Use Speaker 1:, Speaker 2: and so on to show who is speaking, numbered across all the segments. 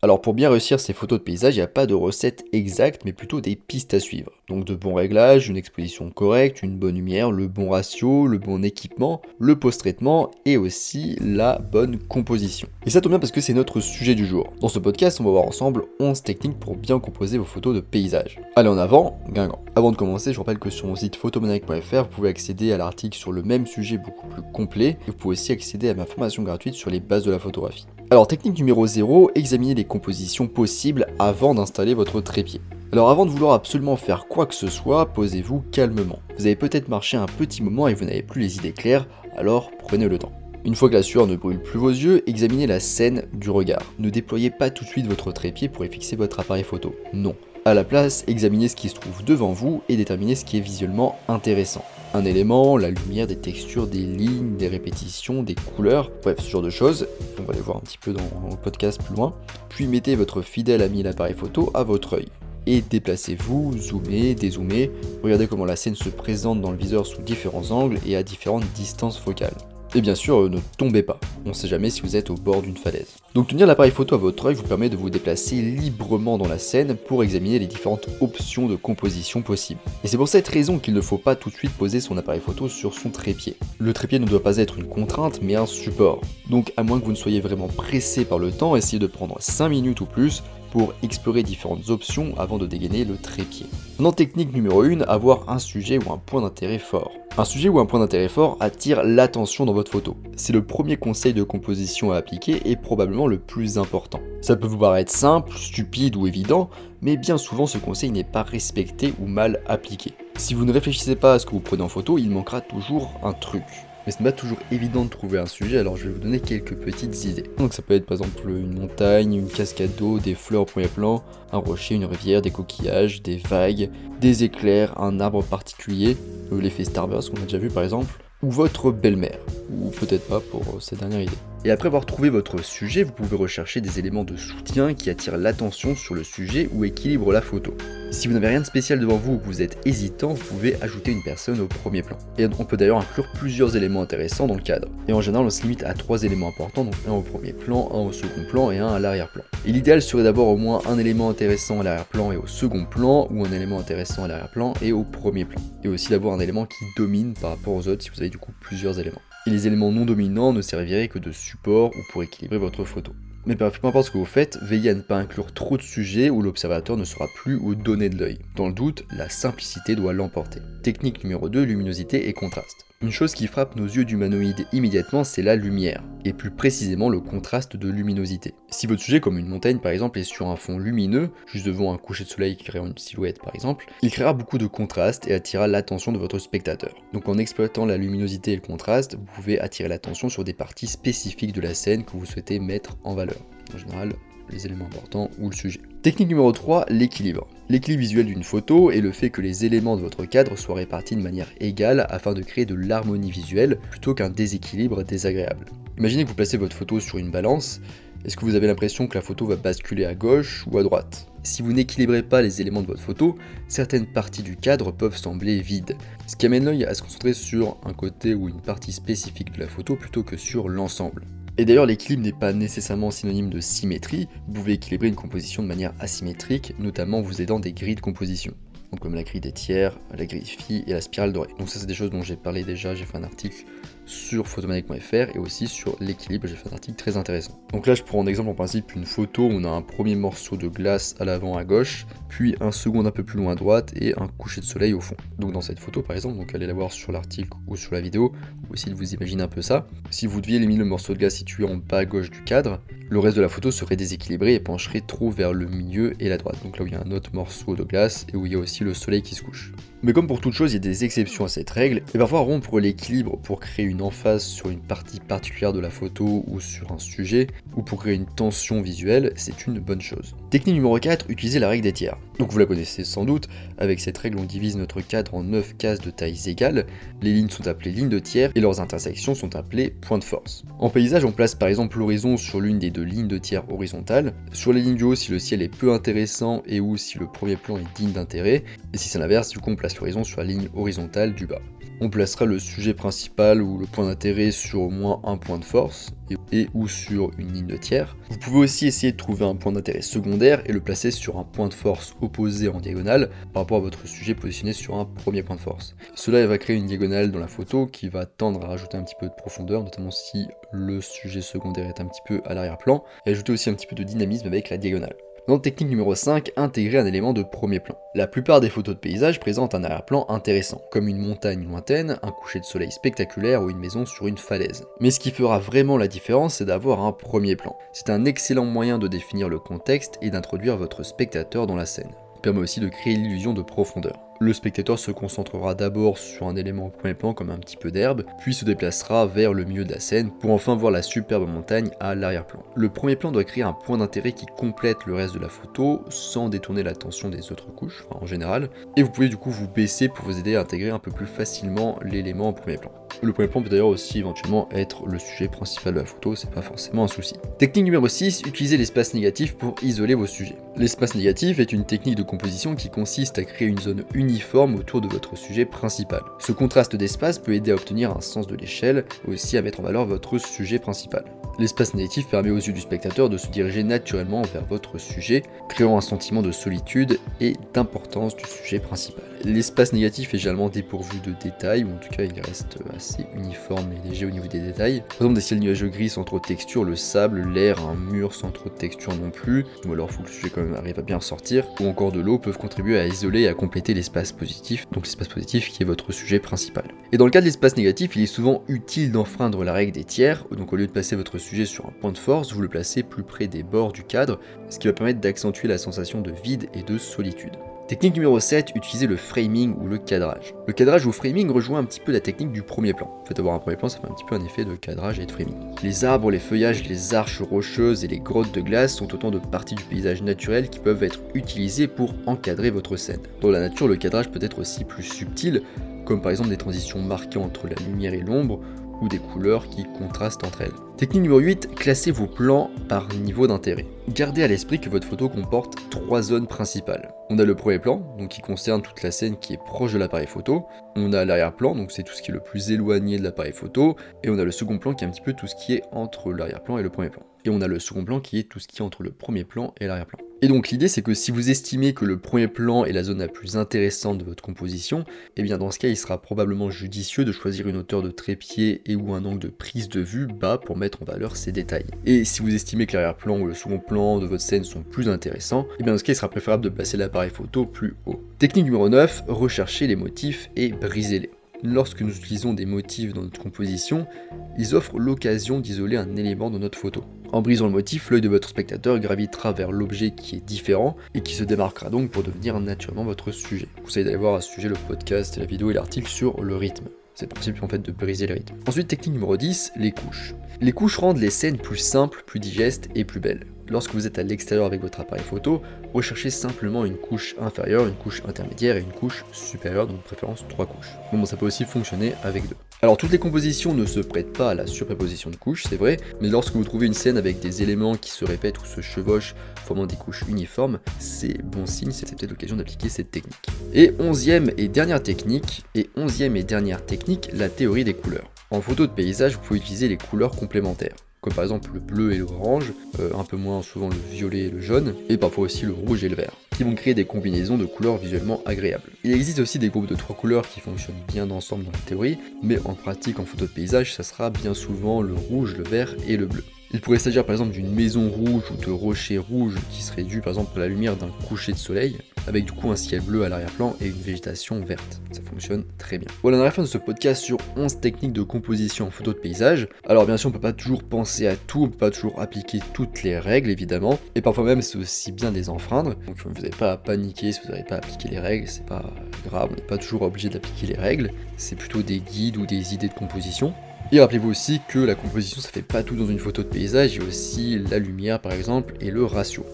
Speaker 1: Alors pour bien réussir ces photos de paysage, il n'y a pas de recette exacte, mais plutôt des pistes à suivre. Donc de bons réglages, une exposition correcte, une bonne lumière, le bon ratio, le bon équipement, le post-traitement et aussi la bonne composition. Et ça tombe bien parce que c'est notre sujet du jour. Dans ce podcast, on va voir ensemble 11 techniques pour bien composer vos photos de paysage. Allez en avant, Guingamp. Avant de commencer, je rappelle que sur mon site photomaniac.fr, vous pouvez accéder à l'article sur le même sujet beaucoup plus complet et vous pouvez aussi accéder à ma formation gratuite sur les bases de la photographie. Alors technique numéro 0, examinez les compositions possibles avant d'installer votre trépied. Alors avant de vouloir absolument faire quoi que ce soit, posez-vous calmement. Vous avez peut-être marché un petit moment et vous n'avez plus les idées claires, alors prenez le temps. Une fois que la sueur ne brûle plus vos yeux, examinez la scène du regard. Ne déployez pas tout de suite votre trépied pour y fixer votre appareil photo. Non. À la place, examinez ce qui se trouve devant vous et déterminez ce qui est visuellement intéressant un élément, la lumière, des textures, des lignes, des répétitions, des couleurs, bref, ce genre de choses. On va les voir un petit peu dans le podcast plus loin. Puis mettez votre fidèle ami l'appareil photo à votre œil. Et déplacez-vous, zoomez, dézoomez, regardez comment la scène se présente dans le viseur sous différents angles et à différentes distances focales. Et bien sûr, euh, ne tombez pas, on ne sait jamais si vous êtes au bord d'une falaise. Donc tenir l'appareil photo à votre œil vous permet de vous déplacer librement dans la scène pour examiner les différentes options de composition possibles. Et c'est pour cette raison qu'il ne faut pas tout de suite poser son appareil photo sur son trépied. Le trépied ne doit pas être une contrainte mais un support. Donc à moins que vous ne soyez vraiment pressé par le temps, essayez de prendre 5 minutes ou plus pour explorer différentes options avant de dégainer le trépied. Maintenant technique numéro 1, avoir un sujet ou un point d'intérêt fort. Un sujet ou un point d'intérêt fort attire l'attention dans votre photo. C'est le premier conseil de composition à appliquer et probablement le plus important. Ça peut vous paraître simple, stupide ou évident, mais bien souvent ce conseil n'est pas respecté ou mal appliqué. Si vous ne réfléchissez pas à ce que vous prenez en photo, il manquera toujours un truc mais ce n'est pas toujours évident de trouver un sujet, alors je vais vous donner quelques petites idées. Donc ça peut être par exemple une montagne, une cascade d'eau, des fleurs au premier plan, un rocher, une rivière, des coquillages, des vagues, des éclairs, un arbre particulier, euh, l'effet Starburst qu'on a déjà vu par exemple, ou votre belle-mère, ou peut-être pas pour euh, cette dernière idée. Et après avoir trouvé votre sujet, vous pouvez rechercher des éléments de soutien qui attirent l'attention sur le sujet ou équilibrent la photo. Si vous n'avez rien de spécial devant vous ou que vous êtes hésitant, vous pouvez ajouter une personne au premier plan. Et on peut d'ailleurs inclure plusieurs éléments intéressants dans le cadre. Et en général, on se limite à trois éléments importants, donc un au premier plan, un au second plan et un à l'arrière-plan. Et l'idéal serait d'avoir au moins un élément intéressant à l'arrière-plan et au second plan, ou un élément intéressant à l'arrière-plan et au premier plan. Et aussi d'avoir un élément qui domine par rapport aux autres si vous avez du coup plusieurs éléments les éléments non dominants ne serviraient que de support ou pour équilibrer votre photo. Mais peu importe ce que vous faites, veillez à ne pas inclure trop de sujets où l'observateur ne sera plus au donné de l'œil. Dans le doute, la simplicité doit l'emporter. Technique numéro 2, luminosité et contraste. Une chose qui frappe nos yeux d'humanoïdes immédiatement, c'est la lumière, et plus précisément le contraste de luminosité. Si votre sujet, comme une montagne par exemple, est sur un fond lumineux, juste devant un coucher de soleil qui crée une silhouette par exemple, il créera beaucoup de contraste et attirera l'attention de votre spectateur. Donc en exploitant la luminosité et le contraste, vous pouvez attirer l'attention sur des parties spécifiques de la scène que vous souhaitez mettre en valeur. En général, les éléments importants ou le sujet. Technique numéro 3, l'équilibre. L'équilibre visuel d'une photo est le fait que les éléments de votre cadre soient répartis de manière égale afin de créer de l'harmonie visuelle plutôt qu'un déséquilibre désagréable. Imaginez que vous placez votre photo sur une balance, est-ce que vous avez l'impression que la photo va basculer à gauche ou à droite? Si vous n'équilibrez pas les éléments de votre photo, certaines parties du cadre peuvent sembler vides, ce qui amène l'œil à se concentrer sur un côté ou une partie spécifique de la photo plutôt que sur l'ensemble. Et d'ailleurs, l'équilibre n'est pas nécessairement synonyme de symétrie, vous pouvez équilibrer une composition de manière asymétrique, notamment en vous aidant des grilles de composition. Donc comme la grille des tiers, la grille phi et la spirale dorée. Donc ça c'est des choses dont j'ai parlé déjà, j'ai fait un article sur photomaniac.fr et aussi sur l'équilibre, j'ai fait un article très intéressant. Donc là je prends en exemple en principe une photo où on a un premier morceau de glace à l'avant à gauche, puis un second un peu plus loin à droite et un coucher de soleil au fond. Donc dans cette photo par exemple, donc allez la voir sur l'article ou sur la vidéo, ou essayer de vous imaginer un peu ça. Si vous deviez éliminer le morceau de glace situé en bas à gauche du cadre, le reste de la photo serait déséquilibré et pencherait trop vers le milieu et la droite. Donc là où il y a un autre morceau de glace et où il y a aussi le soleil qui se couche. Mais comme pour toute chose, il y a des exceptions à cette règle, et parfois rompre l'équilibre pour créer une emphase sur une partie particulière de la photo ou sur un sujet, ou pour créer une tension visuelle, c'est une bonne chose. Technique numéro 4, utiliser la règle des tiers. Donc vous la connaissez sans doute, avec cette règle on divise notre cadre en 9 cases de tailles égales, les lignes sont appelées lignes de tiers et leurs intersections sont appelées points de force. En paysage on place par exemple l'horizon sur l'une des deux lignes de tiers horizontales, sur les lignes du haut si le ciel est peu intéressant et ou si le premier plan est digne d'intérêt, et si c'est l'inverse du coup on place l'horizon sur la ligne horizontale du bas. On placera le sujet principal ou le point d'intérêt sur au moins un point de force et, ou sur une ligne de tiers. Vous pouvez aussi essayer de trouver un point d'intérêt secondaire et le placer sur un point de force opposé en diagonale par rapport à votre sujet positionné sur un premier point de force. Cela va créer une diagonale dans la photo qui va tendre à rajouter un petit peu de profondeur, notamment si le sujet secondaire est un petit peu à l'arrière-plan, et ajouter aussi un petit peu de dynamisme avec la diagonale. Dans technique numéro 5, intégrer un élément de premier plan. La plupart des photos de paysage présentent un arrière-plan intéressant, comme une montagne lointaine, un coucher de soleil spectaculaire ou une maison sur une falaise. Mais ce qui fera vraiment la différence, c'est d'avoir un premier plan. C'est un excellent moyen de définir le contexte et d'introduire votre spectateur dans la scène. Il permet aussi de créer l'illusion de profondeur. Le spectateur se concentrera d'abord sur un élément au premier plan comme un petit peu d'herbe, puis se déplacera vers le milieu de la scène pour enfin voir la superbe montagne à l'arrière-plan. Le premier plan doit créer un point d'intérêt qui complète le reste de la photo sans détourner l'attention des autres couches, en général, et vous pouvez du coup vous baisser pour vous aider à intégrer un peu plus facilement l'élément au premier plan. Le premier plan peut d'ailleurs aussi éventuellement être le sujet principal de la photo, c'est pas forcément un souci. Technique numéro 6, utilisez l'espace négatif pour isoler vos sujets. L'espace négatif est une technique de composition qui consiste à créer une zone uniforme autour de votre sujet principal. Ce contraste d'espace peut aider à obtenir un sens de l'échelle, aussi à mettre en valeur votre sujet principal. L'espace négatif permet aux yeux du spectateur de se diriger naturellement vers votre sujet, créant un sentiment de solitude et d'importance du sujet principal. L'espace négatif est généralement dépourvu de détails, ou en tout cas il reste assez uniforme et léger au niveau des détails. Par exemple des ciels nuageux gris sans trop de texture, le sable, l'air, un mur sans trop de texture non plus, ou alors faut que le sujet quand même arrive à bien sortir, ou encore de l'eau peuvent contribuer à isoler et à compléter l'espace positif, donc l'espace positif qui est votre sujet principal. Et dans le cas de l'espace négatif, il est souvent utile d'enfreindre la règle des tiers, donc au lieu de placer votre sujet sur un point de force, vous le placez plus près des bords du cadre, ce qui va permettre d'accentuer la sensation de vide et de solitude. Technique numéro 7, utiliser le framing ou le cadrage. Le cadrage ou framing rejoint un petit peu la technique du premier plan. En fait, avoir un premier plan, ça fait un petit peu un effet de cadrage et de framing. Les arbres, les feuillages, les arches rocheuses et les grottes de glace sont autant de parties du paysage naturel qui peuvent être utilisées pour encadrer votre scène. Dans la nature, le cadrage peut être aussi plus subtil, comme par exemple des transitions marquées entre la lumière et l'ombre, ou des couleurs qui contrastent entre elles. Technique numéro 8, classez vos plans par niveau d'intérêt. Gardez à l'esprit que votre photo comporte trois zones principales. On a le premier plan, donc qui concerne toute la scène qui est proche de l'appareil photo. On a l'arrière-plan, donc c'est tout ce qui est le plus éloigné de l'appareil photo. Et on a le second plan qui est un petit peu tout ce qui est entre l'arrière-plan et le premier plan. Et on a le second plan qui est tout ce qui est entre le premier plan et l'arrière-plan. Et donc l'idée c'est que si vous estimez que le premier plan est la zone la plus intéressante de votre composition, et eh bien dans ce cas il sera probablement judicieux de choisir une hauteur de trépied et ou un angle de prise de vue bas pour mettre en valeur ces détails. Et si vous estimez que l'arrière-plan ou le second plan de votre scène sont plus intéressants, et eh bien dans ce cas il sera préférable de placer l'appareil photo plus haut. Technique numéro 9, rechercher les motifs et briser-les. Lorsque nous utilisons des motifs dans notre composition, ils offrent l'occasion d'isoler un élément dans notre photo. En brisant le motif, l'œil de votre spectateur gravitera vers l'objet qui est différent et qui se démarquera donc pour devenir naturellement votre sujet. Vous savez d'aller voir à ce sujet le podcast, la vidéo et l'article sur le rythme. C'est le principe en fait de briser le rythme. Ensuite, technique numéro 10, les couches. Les couches rendent les scènes plus simples, plus digestes et plus belles. Lorsque vous êtes à l'extérieur avec votre appareil photo, recherchez simplement une couche inférieure, une couche intermédiaire et une couche supérieure, donc préférence trois couches. bon, ça peut aussi fonctionner avec deux. Alors toutes les compositions ne se prêtent pas à la surpréposition de couches, c'est vrai, mais lorsque vous trouvez une scène avec des éléments qui se répètent ou se chevauchent, formant des couches uniformes, c'est bon signe, c'est peut-être l'occasion d'appliquer cette technique. Et onzième et dernière technique, et onzième et dernière technique, la théorie des couleurs. En photo de paysage, vous pouvez utiliser les couleurs complémentaires comme par exemple le bleu et l'orange, euh, un peu moins souvent le violet et le jaune, et parfois aussi le rouge et le vert, qui vont créer des combinaisons de couleurs visuellement agréables. Il existe aussi des groupes de trois couleurs qui fonctionnent bien ensemble dans la théorie, mais en pratique en photo de paysage, ça sera bien souvent le rouge, le vert et le bleu. Il pourrait s'agir par exemple d'une maison rouge ou de rochers rouges qui seraient dus par exemple à la lumière d'un coucher de soleil, avec du coup un ciel bleu à l'arrière-plan et une végétation verte. Ça fonctionne très bien. Voilà, on arrive à la fin de ce podcast sur 11 techniques de composition en photo de paysage. Alors bien sûr, on peut pas toujours penser à tout, on peut pas toujours appliquer toutes les règles évidemment, et parfois même c'est aussi bien des enfreindre. Donc vous n'avez pas à paniquer si vous n'avez pas appliqué les règles, c'est pas grave, on n'est pas toujours obligé d'appliquer les règles, c'est plutôt des guides ou des idées de composition. Et rappelez-vous aussi que la composition ça fait pas tout dans une photo de paysage, il y a aussi la lumière par exemple et le ratio.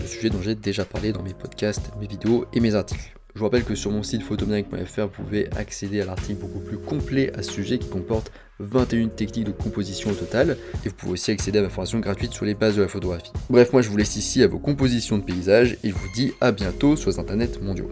Speaker 1: Le sujet dont j'ai déjà parlé dans mes podcasts, mes vidéos et mes articles. Je vous rappelle que sur mon site photomaniac.fr, vous pouvez accéder à l'article beaucoup plus complet à ce sujet qui comporte 21 techniques de composition au total, et vous pouvez aussi accéder à ma formation gratuite sur les bases de la photographie. Bref, moi je vous laisse ici à vos compositions de paysage, et je vous dis à bientôt sur les internets mondiaux.